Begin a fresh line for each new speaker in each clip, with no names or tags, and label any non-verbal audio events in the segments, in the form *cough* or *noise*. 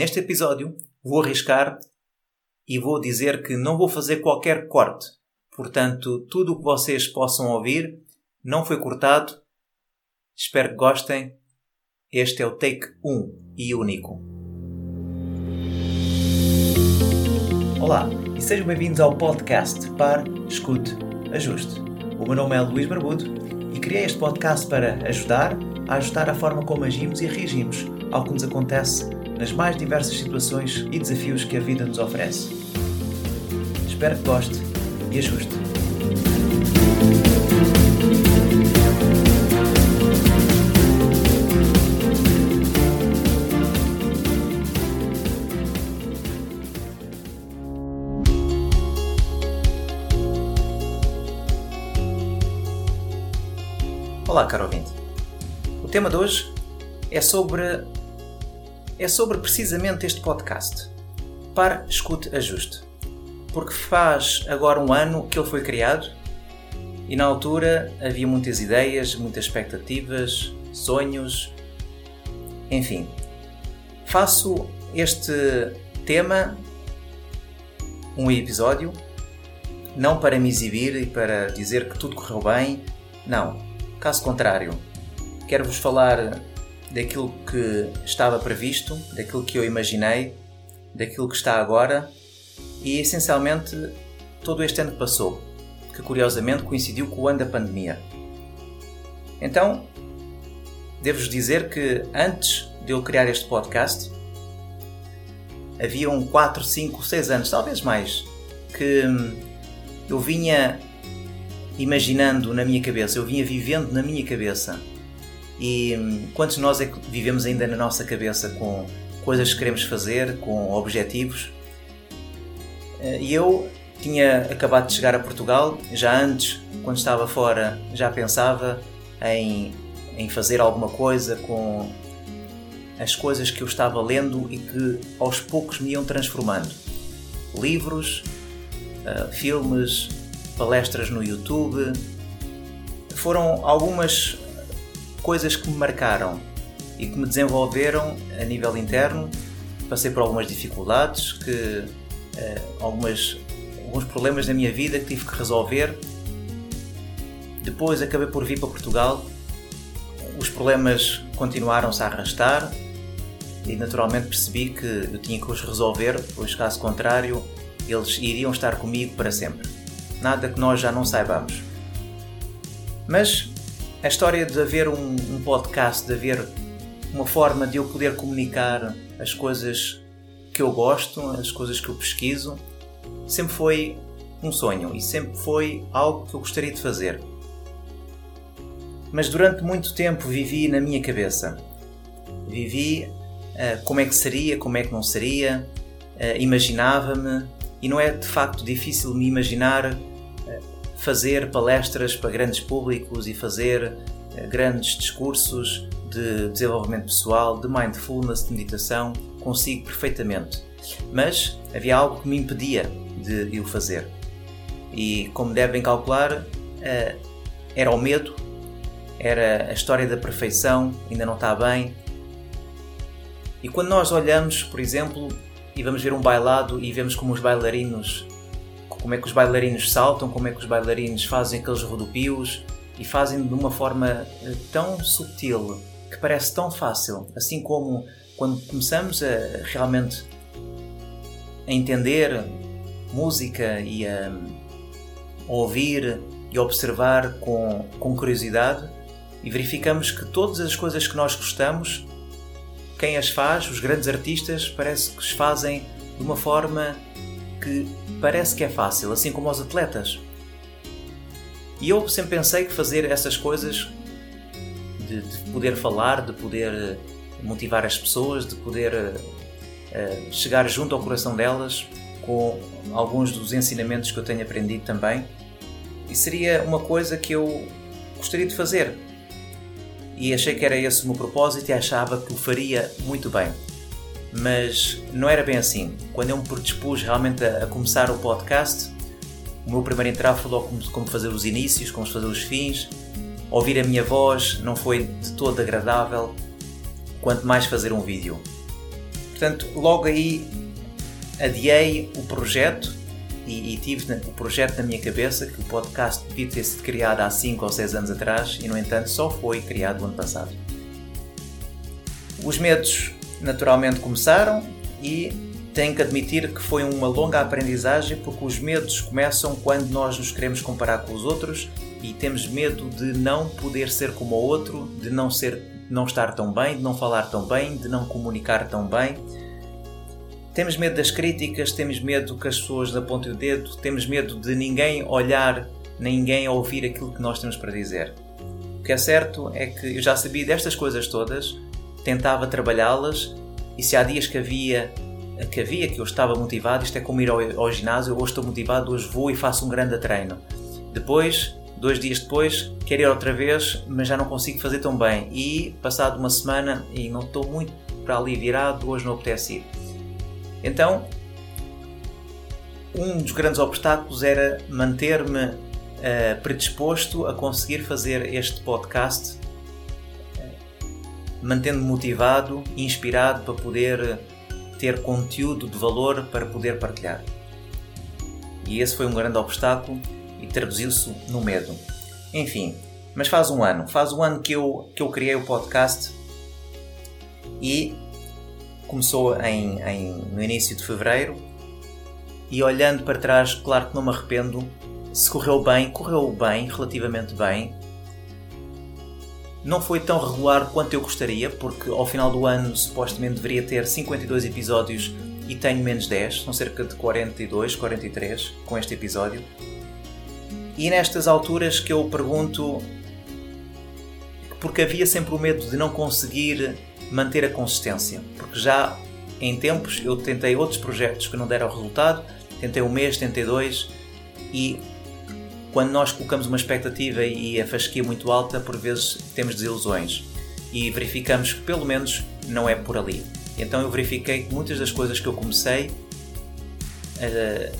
Neste episódio vou arriscar e vou dizer que não vou fazer qualquer corte. Portanto, tudo o que vocês possam ouvir não foi cortado. Espero que gostem. Este é o take 1 e único. Olá e sejam bem-vindos ao podcast Par, Escute, Ajuste. O meu nome é Luís Barbudo e criei este podcast para ajudar a ajustar a forma como agimos e reagimos ao que nos acontece nas mais diversas situações e desafios que a vida nos oferece. Espero que goste e ajuste. Olá, caro ouvinte. O tema de hoje é sobre é sobre precisamente este podcast. Par, escute, ajuste. Porque faz agora um ano que ele foi criado e na altura havia muitas ideias, muitas expectativas, sonhos, enfim. Faço este tema um episódio não para me exibir e para dizer que tudo correu bem, não Caso contrário, quero-vos falar daquilo que estava previsto, daquilo que eu imaginei, daquilo que está agora e essencialmente todo este ano que passou, que curiosamente coincidiu com o ano da pandemia. Então, devo-vos dizer que antes de eu criar este podcast, haviam 4, 5, 6 anos, talvez mais, que eu vinha imaginando na minha cabeça, eu vinha vivendo na minha cabeça. E hum, quantos nós é que vivemos ainda na nossa cabeça com coisas que queremos fazer, com objetivos? Eh, e eu tinha acabado de chegar a Portugal, já antes, quando estava fora, já pensava em, em fazer alguma coisa com as coisas que eu estava lendo e que aos poucos me iam transformando. Livros, uh, filmes, palestras no YouTube. Foram algumas coisas que me marcaram e que me desenvolveram a nível interno. Passei por algumas dificuldades, que, eh, algumas, alguns problemas na minha vida que tive que resolver. Depois acabei por vir para Portugal. Os problemas continuaram-se a arrastar e naturalmente percebi que eu tinha que os resolver, pois caso contrário eles iriam estar comigo para sempre nada que nós já não saibamos. Mas a história de haver um, um podcast, de haver uma forma de eu poder comunicar as coisas que eu gosto, as coisas que eu pesquiso, sempre foi um sonho e sempre foi algo que eu gostaria de fazer. Mas durante muito tempo vivi na minha cabeça. Vivi uh, como é que seria, como é que não seria, uh, imaginava-me, e não é de facto difícil me imaginar fazer palestras para grandes públicos e fazer eh, grandes discursos de desenvolvimento pessoal, de mindfulness, de meditação, consigo perfeitamente. Mas havia algo que me impedia de o fazer. E como devem calcular, eh, era o medo, era a história da perfeição, ainda não está bem. E quando nós olhamos, por exemplo, e vamos ver um bailado e vemos como os bailarinos como é que os bailarinos saltam, como é que os bailarinos fazem aqueles rodopios e fazem de uma forma eh, tão sutil que parece tão fácil, assim como quando começamos a realmente a entender música e a ouvir e observar com, com curiosidade e verificamos que todas as coisas que nós gostamos, quem as faz, os grandes artistas, parece que as fazem de uma forma que parece que é fácil, assim como aos atletas. E eu sempre pensei que fazer essas coisas, de, de poder falar, de poder eh, motivar as pessoas, de poder uh, chegar junto ao coração delas com alguns dos ensinamentos que eu tenho aprendido também, e seria uma coisa que eu gostaria de fazer. E achei que era esse o meu propósito e achava que o faria muito bem mas não era bem assim. Quando eu me predispus realmente a, a começar o podcast, o meu primeiro entrave foi logo como, como fazer os inícios, como fazer os fins. Ouvir a minha voz não foi de todo agradável, quanto mais fazer um vídeo. Portanto, logo aí adiei o projeto e, e, tive o projeto na minha cabeça que o podcast devia ter sido criado há 5 ou 6 anos atrás e, no entanto, só foi criado o ano passado. Os medos naturalmente começaram e tenho que admitir que foi uma longa aprendizagem porque os medos começam quando nós nos queremos comparar com os outros e temos medo de não poder ser como o outro, de não ser, não estar tão bem, de não falar tão bem, de não comunicar tão bem. Temos medo das críticas, temos medo que as pessoas apontem o dedo, temos medo de ninguém olhar, ninguém ouvir aquilo que nós temos para dizer. O que é certo é que eu já sabia destas coisas todas, tentava trabalhá-las e se há dias que havia que havia que eu estava motivado, isto é como ir ao, ao ginásio, hoje estou motivado, hoje vou e faço um grande treino. Depois Dois dias depois, quero ir outra vez, mas já não consigo fazer tão bem. E, passado uma semana, e não estou muito para ali virado, hoje não apetece ir. Então, um dos grandes obstáculos era manter-me uh, predisposto a conseguir fazer este podcast, mantendo-me motivado e inspirado para poder ter conteúdo de valor para poder partilhar. E esse foi um grande obstáculo e traduziu-se no medo. Enfim, mas faz um ano, faz um ano que eu, que eu criei o podcast e começou em, em, no início de fevereiro e olhando para trás, claro que não me arrependo, se correu bem, correu bem, relativamente bem. Não foi tão regular quanto eu gostaria, porque ao final do ano supostamente deveria ter 52 episódios e tenho menos 10, são cerca de 42, 43 com este episódio. E nestas alturas que eu pergunto, porque havia sempre o medo de não conseguir manter a consistência, porque já em tempos eu tentei outros projetos que não deram resultado, tentei um mês, tentei dois e quando nós colocamos uma expectativa e a fasquia muito alta, por vezes temos desilusões e verificamos que pelo menos não é por ali. Então eu verifiquei que muitas das coisas que eu comecei uh,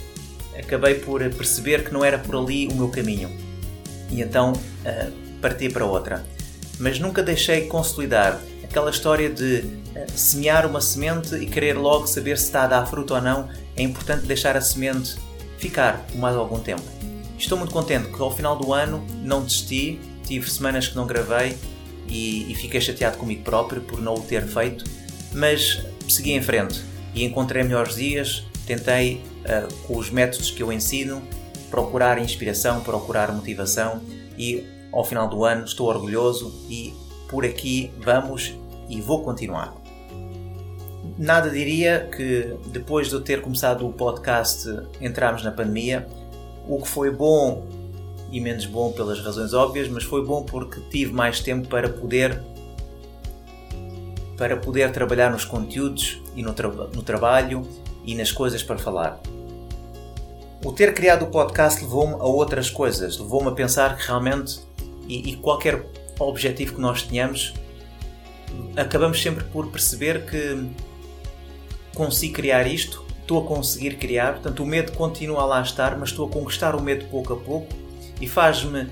acabei por perceber que não era por ali o meu caminho. E então uh, parti para outra. Mas nunca deixei consolidar aquela história de uh, semear uma semente e querer logo saber se está a dar fruto ou não. É importante deixar a semente ficar por mais algum tempo. Estou muito contente que ao final do ano não desisti, tive semanas que não gravei e, e fiquei chateado comigo próprio por não o ter feito, mas segui em frente e encontrei melhores dias, tentei uh, com os métodos que eu ensino, procurar inspiração, procurar motivação e ao final do ano estou orgulhoso e por aqui vamos e vou continuar. Nada diria que depois de eu ter começado o podcast entramos na pandemia, o que foi bom e menos bom pelas razões óbvias, mas foi bom porque tive mais tempo para poder para poder trabalhar nos conteúdos e no, tra no trabalho e nas coisas para falar. O ter criado o podcast levou-me a outras coisas, levou-me a pensar que realmente, e, e qualquer objetivo que nós tenhamos, acabamos sempre por perceber que consigo criar isto, estou a conseguir criar, portanto o medo continua a lá estar, mas estou a conquistar o medo pouco a pouco e faz-me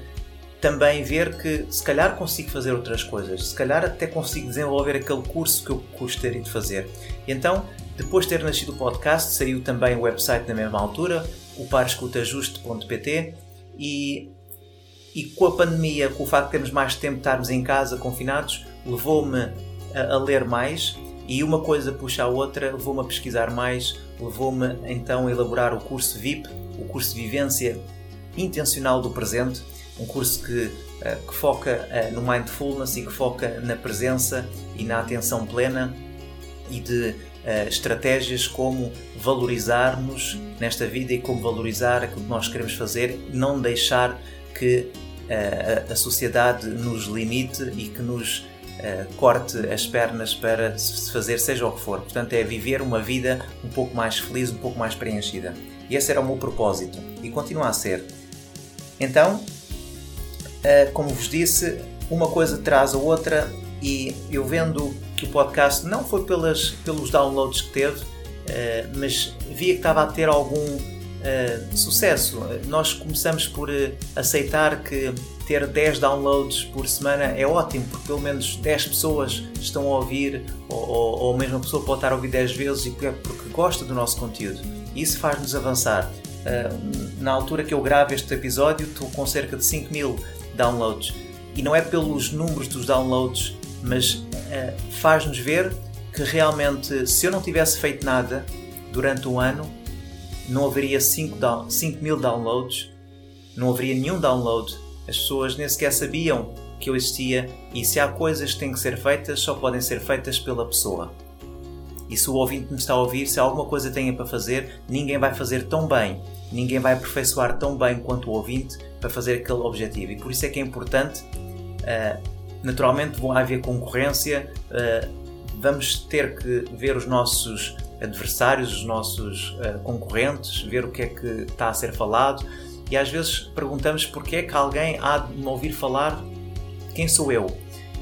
também ver que se calhar consigo fazer outras coisas, se calhar até consigo desenvolver aquele curso que eu gostaria de fazer. Então, depois de ter nascido o podcast, saiu também o website na mesma altura, o parescutajuste.pt e, e com a pandemia, com o facto de termos mais tempo estarmos em casa confinados, levou-me a, a, ler mais e uma coisa puxa a outra, levou-me a pesquisar mais, levou-me então a elaborar o curso VIP, o curso de vivência intencional do presente, um curso que, eh, que foca eh, no mindfulness e que foca na presença e na atenção plena e de uh, estratégias como valorizarmos nesta vida e como valorizar aquilo que nós queremos fazer, não deixar que a sociedade nos limite e que nos uh, corte as pernas para se fazer seja o que for. Portanto, é viver uma vida um pouco mais feliz, um pouco mais preenchida. E esse era o meu propósito e continua a ser. Então, como vos disse, uma coisa traz a outra e eu vendo que o podcast não foi pelas, pelos downloads que teve, uh, mas via que estava a ter algum, uh, uh, sucesso. Nós começamos por uh, aceitar que ter 10 downloads por semana é ótimo, porque pelo menos 10 pessoas estão a ouvir, ou, ou, ou a pessoa pode estar a ouvir 10 vezes e porque, porque gosta do nosso conteúdo. Isso faz-nos avançar. Uh, na altura que eu gravo este episódio, estou com cerca de 5 mil downloads. E não é pelos números dos downloads, mas faz-nos ver que realmente, se eu não tivesse feito nada durante um ano, não haveria 5 mil downloads, não haveria nenhum download. As pessoas nem sequer sabiam que eu existia e se há coisas que têm que ser feitas, só podem ser feitas pela pessoa. E se o ouvinte me está a ouvir, se alguma coisa tenha para fazer, ninguém vai fazer tão bem, ninguém vai aperfeiçoar tão bem quanto o ouvinte para fazer aquele objetivo. E por isso é que é importante, uh, naturalmente, vão haver concorrência, uh, vamos ter que ver os nossos adversários, os nossos uh, concorrentes, ver o que é que está a ser falado e às vezes perguntamos porque é que alguém há de me ouvir falar quem sou eu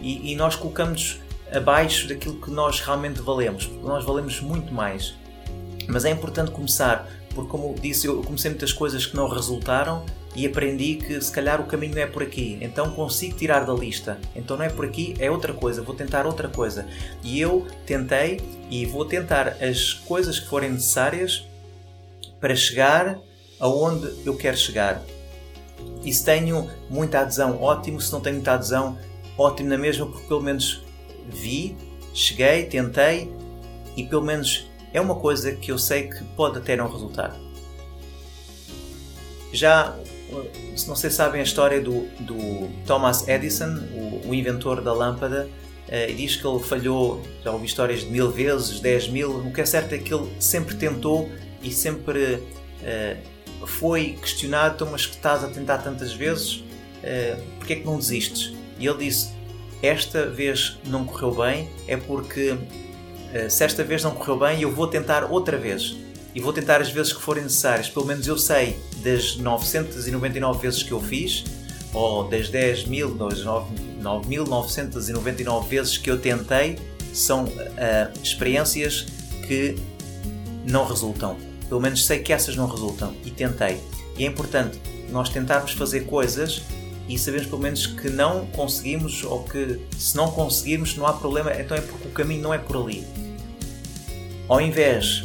e, e nós colocamos abaixo daquilo que nós realmente valemos, porque nós valemos muito mais. Mas é importante começar, porque como disse, eu comecei muitas coisas que não resultaram e aprendi que se calhar o caminho não é por aqui, então consigo tirar da lista. Então não é por aqui, é outra coisa, vou tentar outra coisa. E eu tentei e vou tentar as coisas que forem necessárias para chegar aonde eu quero chegar. E se tenho muita adesão, ótimo. Se não tenho muita adesão, ótimo na mesma, porque pelo menos vi, cheguei, tentei e pelo menos é uma coisa que eu sei que pode até não resultar. Já se não sei se sabem a história do, do Thomas Edison, o, o inventor da lâmpada, uh, e diz que ele falhou, já ouvi histórias de mil vezes, dez mil. O que é certo é que ele sempre tentou e sempre uh, foi questionado: então, mas que estás a tentar tantas vezes, uh, porquê é que não desistes? E ele disse: Esta vez não correu bem, é porque uh, se esta vez não correu bem, eu vou tentar outra vez e vou tentar as vezes que forem necessárias. Pelo menos eu sei das 999 vezes que eu fiz, ou das 10.000, 9.999 vezes que eu tentei, são uh, experiências que não resultam. Pelo menos sei que essas não resultam e tentei. E é importante nós tentarmos fazer coisas e sabemos pelo menos que não conseguimos ou que se não conseguirmos não há problema, então é porque o caminho não é por ali. Ao invés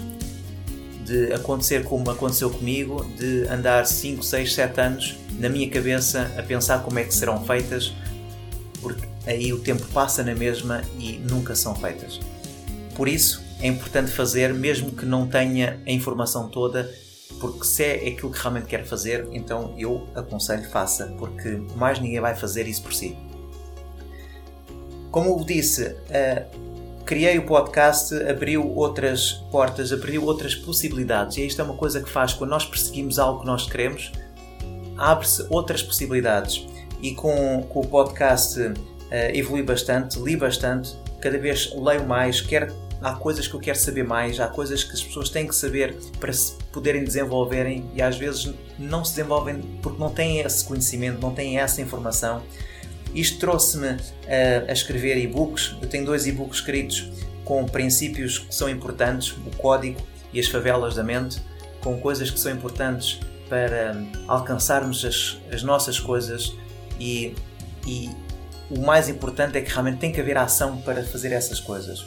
de acontecer como aconteceu comigo, de andar 5, 6, 7 anos na minha cabeça a pensar como é que serão feitas, porque aí o tempo passa na mesma e nunca são feitas. Por isso é importante fazer, mesmo que não tenha a informação toda, porque se é aquilo que realmente quer fazer, então eu aconselho faça, porque mais ninguém vai fazer isso por si. Como eu disse, criei o podcast, abriu outras portas, abriu outras possibilidades. E isto é uma coisa que faz quando nós perseguimos algo que nós queremos, abre-se outras possibilidades. E com, com o podcast uh, evolui bastante, li bastante, cada vez leio mais, quero, há coisas que eu quero saber mais, há coisas que as pessoas têm que saber para se poderem desenvolverem e às vezes não se desenvolvem porque não têm esse conhecimento, não têm essa informação. Isto trouxe-me a, eh, escrever e-books. Eu tenho dois e-books escritos com princípios que são importantes, o código e as favelas da mente, com coisas que são importantes para alcançarmos as, as nossas coisas e, e o mais importante é que realmente tem que haver ação para fazer essas coisas.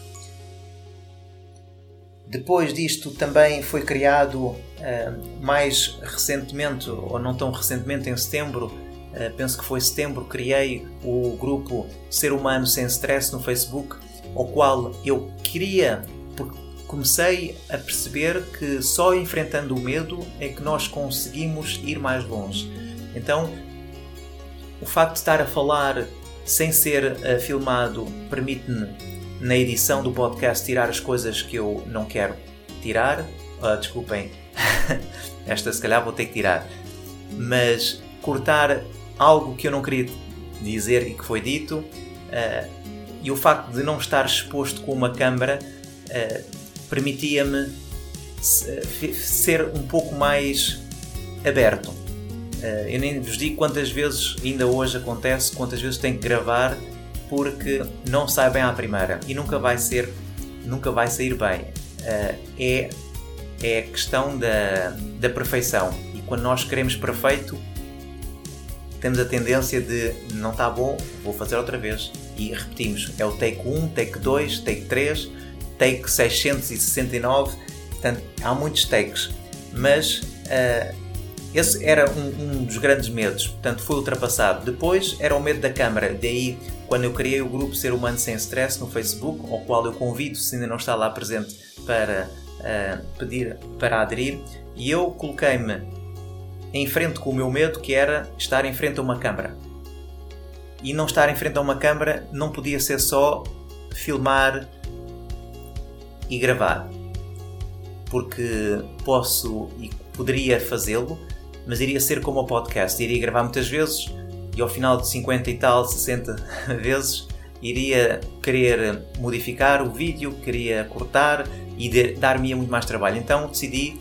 Depois disto também foi criado uh, mais recentemente, ou não tão recentemente, em setembro, eh, penso que foi setembro, criei o grupo Ser Humano Sem Stress no Facebook, ao qual eu queria, porque comecei a perceber que só enfrentando o medo é que nós conseguimos ir mais longe. Então, o facto de estar a falar sem ser uh, filmado permite-me, na edição do podcast, tirar as coisas que eu não quero tirar. Uh, desculpem, *laughs* esta se calhar vou ter que tirar. Mas cortar algo que eu não queria dizer e que foi dito, uh, e o facto de não estar exposto com uma câmara uh, permitia-me ser um pouco mais aberto. Uh, eu nem vos digo quantas vezes ainda hoje acontece, quantas vezes tenho que gravar porque não sai bem à primeira e nunca vai ser, nunca vai sair bem. é é a questão da, da perfeição. E quando nós queremos perfeito, temos a tendência de não está bom, vou fazer outra vez. E repetimos. É o take 1, take 2, take 3, take 669. Portanto, há muitos takes. Mas uh, esse era um, um, dos grandes medos. Portanto, foi ultrapassado. Depois era o medo da câmara. Daí, quando eu criei o grupo Ser Humano Sem Stress no Facebook, ao qual eu convido, se ainda não está lá presente, para uh, pedir para aderir, e eu coloquei-me em frente com o meu medo, que era estar em frente a uma câmara. E não estar em frente a uma câmara não podia ser só filmar e gravar. Porque posso e poderia fazê-lo, mas iria ser como o podcast. Iria gravar muitas vezes e ao final de 50 e tal, 60 *laughs* vezes, iria querer modificar o vídeo, queria cortar e dar-me muito mais trabalho. Então decidi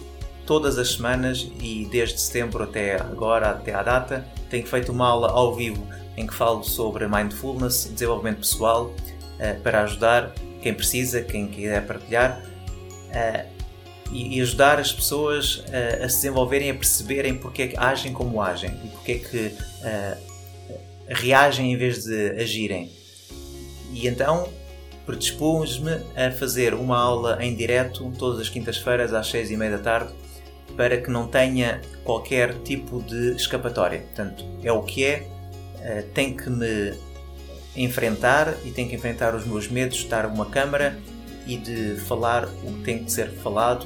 todas as semanas e desde setembro até agora, até à data, tenho feito uma aula ao vivo em que falo sobre mindfulness, desenvolvimento pessoal, uh, para ajudar quem precisa, quem quiser partilhar uh, e, ajudar as pessoas uh, a se desenvolverem, a perceberem porque é que agem como agem e porque é que reagem em vez de agirem. E então predispus-me a fazer uma aula em direto todas as quintas-feiras às seis e meia da tarde para que não tenha qualquer tipo de escapatória. Portanto, é o que é, uh, tem que me enfrentar e tem que enfrentar os meus medos de estar uma câmara e de falar o que tem que ser falado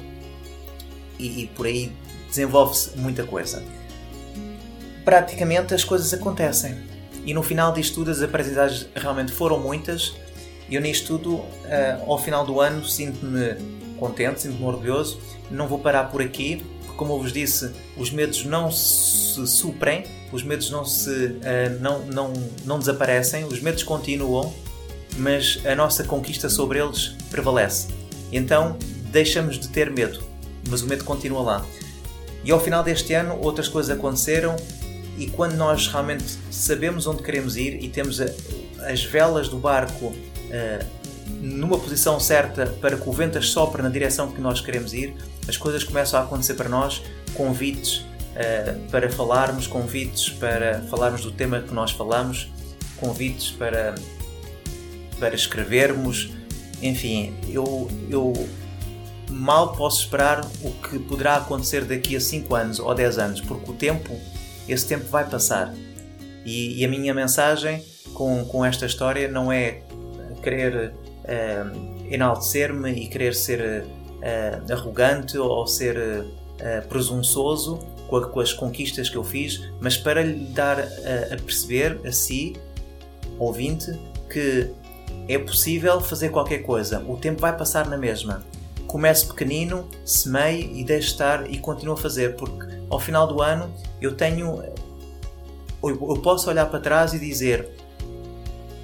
e, e por aí desenvolve-se muita coisa. Praticamente as coisas acontecem e no final disto tudo as aprendizagens realmente foram muitas e eu nisto tudo, uh, ao final do ano, sinto-me contente, sinto-me orgulhoso. Não vou parar por aqui, como eu vos disse, os medos não se suprem, os medos não, se, uh, não, não, não desaparecem, os medos continuam, mas a nossa conquista sobre eles prevalece. Então deixamos de ter medo, mas o medo continua lá. E ao final deste ano, outras coisas aconteceram, e quando nós realmente sabemos onde queremos ir e temos a, as velas do barco uh, numa posição certa para que o vento sopre na direção que nós queremos ir, as coisas começam a acontecer para nós, convites uh, para falarmos, convites para falarmos do tema que nós falamos, convites para, para escrevermos, enfim, eu, eu mal posso esperar o que poderá acontecer daqui a 5 anos ou 10 anos, porque o tempo, esse tempo vai passar. E, e a minha mensagem com, com esta história não é querer uh, enaltecer-me e querer ser uh, arrogante ou ser uh, presunçoso com, a, com, as conquistas que eu fiz, mas para lhe dar a perceber a si, ouvinte, que é possível fazer qualquer coisa. O tempo vai passar na mesma. Comece pequenino, semeie e deixe estar e continue a fazer, porque ao final do ano eu tenho. Eu posso olhar para trás e dizer: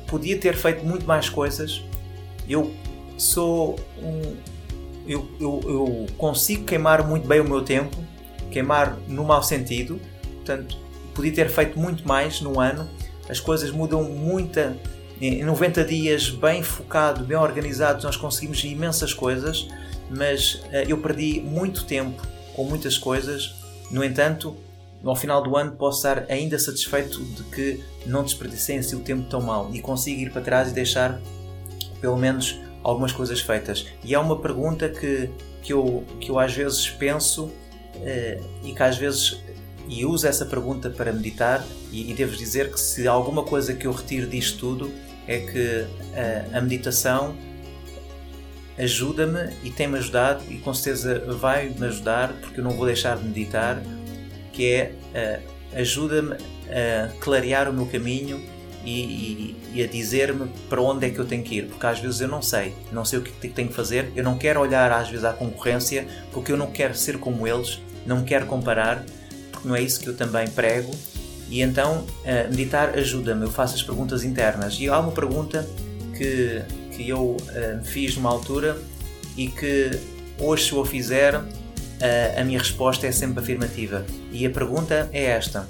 podia ter feito muito mais coisas. Eu sou um. Eu, eu, eu consigo queimar muito bem o meu tempo, queimar no mau sentido, portanto, podia ter feito muito mais no ano. As coisas mudam muito. Em 90 dias, bem focado, bem organizados, nós conseguimos imensas coisas, mas uh, eu perdi muito tempo com muitas coisas. No entanto, ao final do ano posso estar ainda satisfeito de que não desperdicei o tempo tão mal e consigo ir para trás e deixar pelo menos algumas coisas feitas. E há uma pergunta que, que, eu, que eu às vezes penso uh, e que às vezes e uso essa pergunta para meditar e, e devo dizer que se alguma coisa que eu retiro disto tudo é que uh, a meditação ajuda-me e tem-me ajudado e com certeza vai-me ajudar porque eu não vou deixar de meditar que é uh, ajuda-me a clarear o meu caminho e, e, e a dizer-me para onde é que eu tenho que ir, porque às vezes eu não sei, não sei o que tenho que fazer, eu não quero olhar às vezes à concorrência, porque eu não quero ser como eles, não quero comparar, porque não é isso que eu também prego. E então, uh, meditar ajuda-me, eu faço as perguntas internas. E há uma pergunta que, que eu uh, fiz numa altura e que hoje, se eu a fizer, a, a minha resposta é sempre afirmativa. E a pergunta é esta: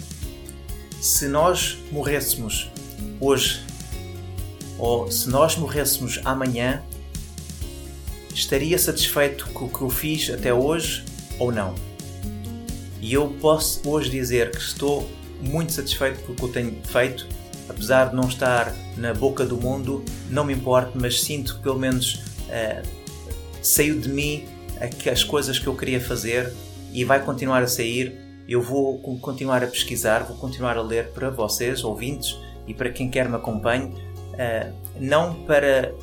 se nós morrêssemos hoje, ou se nós morrêssemos amanhã, estaria satisfeito com o que eu fiz até hoje ou não. E eu posso hoje dizer que estou muito satisfeito com o que eu tenho feito, apesar de não estar na boca do mundo, não me importa, mas sinto que pelo menos uh, saiu de mim as coisas que eu queria fazer e vai continuar a sair. Eu vou continuar a pesquisar, vou continuar a ler para vocês, ouvintes, e para quem quer me acompanhe, uh, não para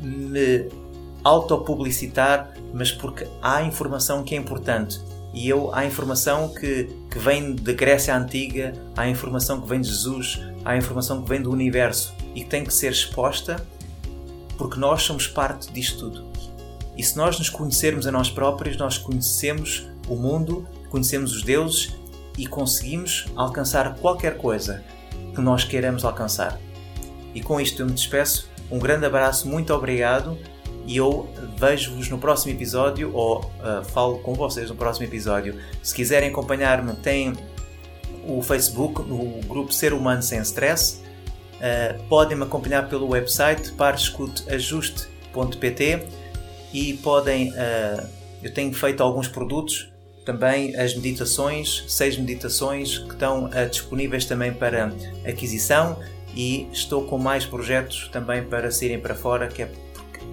me autopublicitar, mas porque há informação que é importante. E eu, há informação que, que vem da Grécia Antiga, há informação que vem de Jesus, há informação que vem do universo e que tem que ser exposta porque nós somos parte disto tudo. E se nós nos conhecermos a nós próprios, nós conhecemos o mundo, conhecemos os deuses e conseguimos alcançar qualquer coisa que nós queiramos alcançar. E com isto eu me despeço. Um grande abraço, muito obrigado e eu vejo-vos no próximo episódio ou uh, falo com vocês no próximo episódio. Se quiserem acompanhar-me, tem o Facebook, no grupo Ser Humano Sem Stress. Uh, podem me acompanhar pelo website parescuteajuste.pt e podem. Uh, eu tenho feito alguns produtos, também as meditações, seis meditações que estão uh, disponíveis também para aquisição e estou com mais projetos também para saírem para fora, que é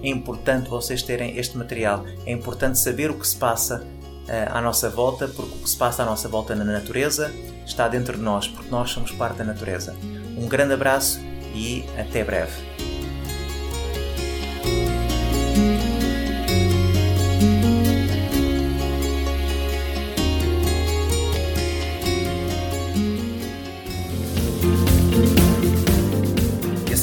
é importante vocês terem este material. É importante saber o que se passa uh, à nossa volta, porque o que se passa à nossa volta na natureza está dentro de nós, porque nós somos parte da natureza. Um grande abraço e até breve.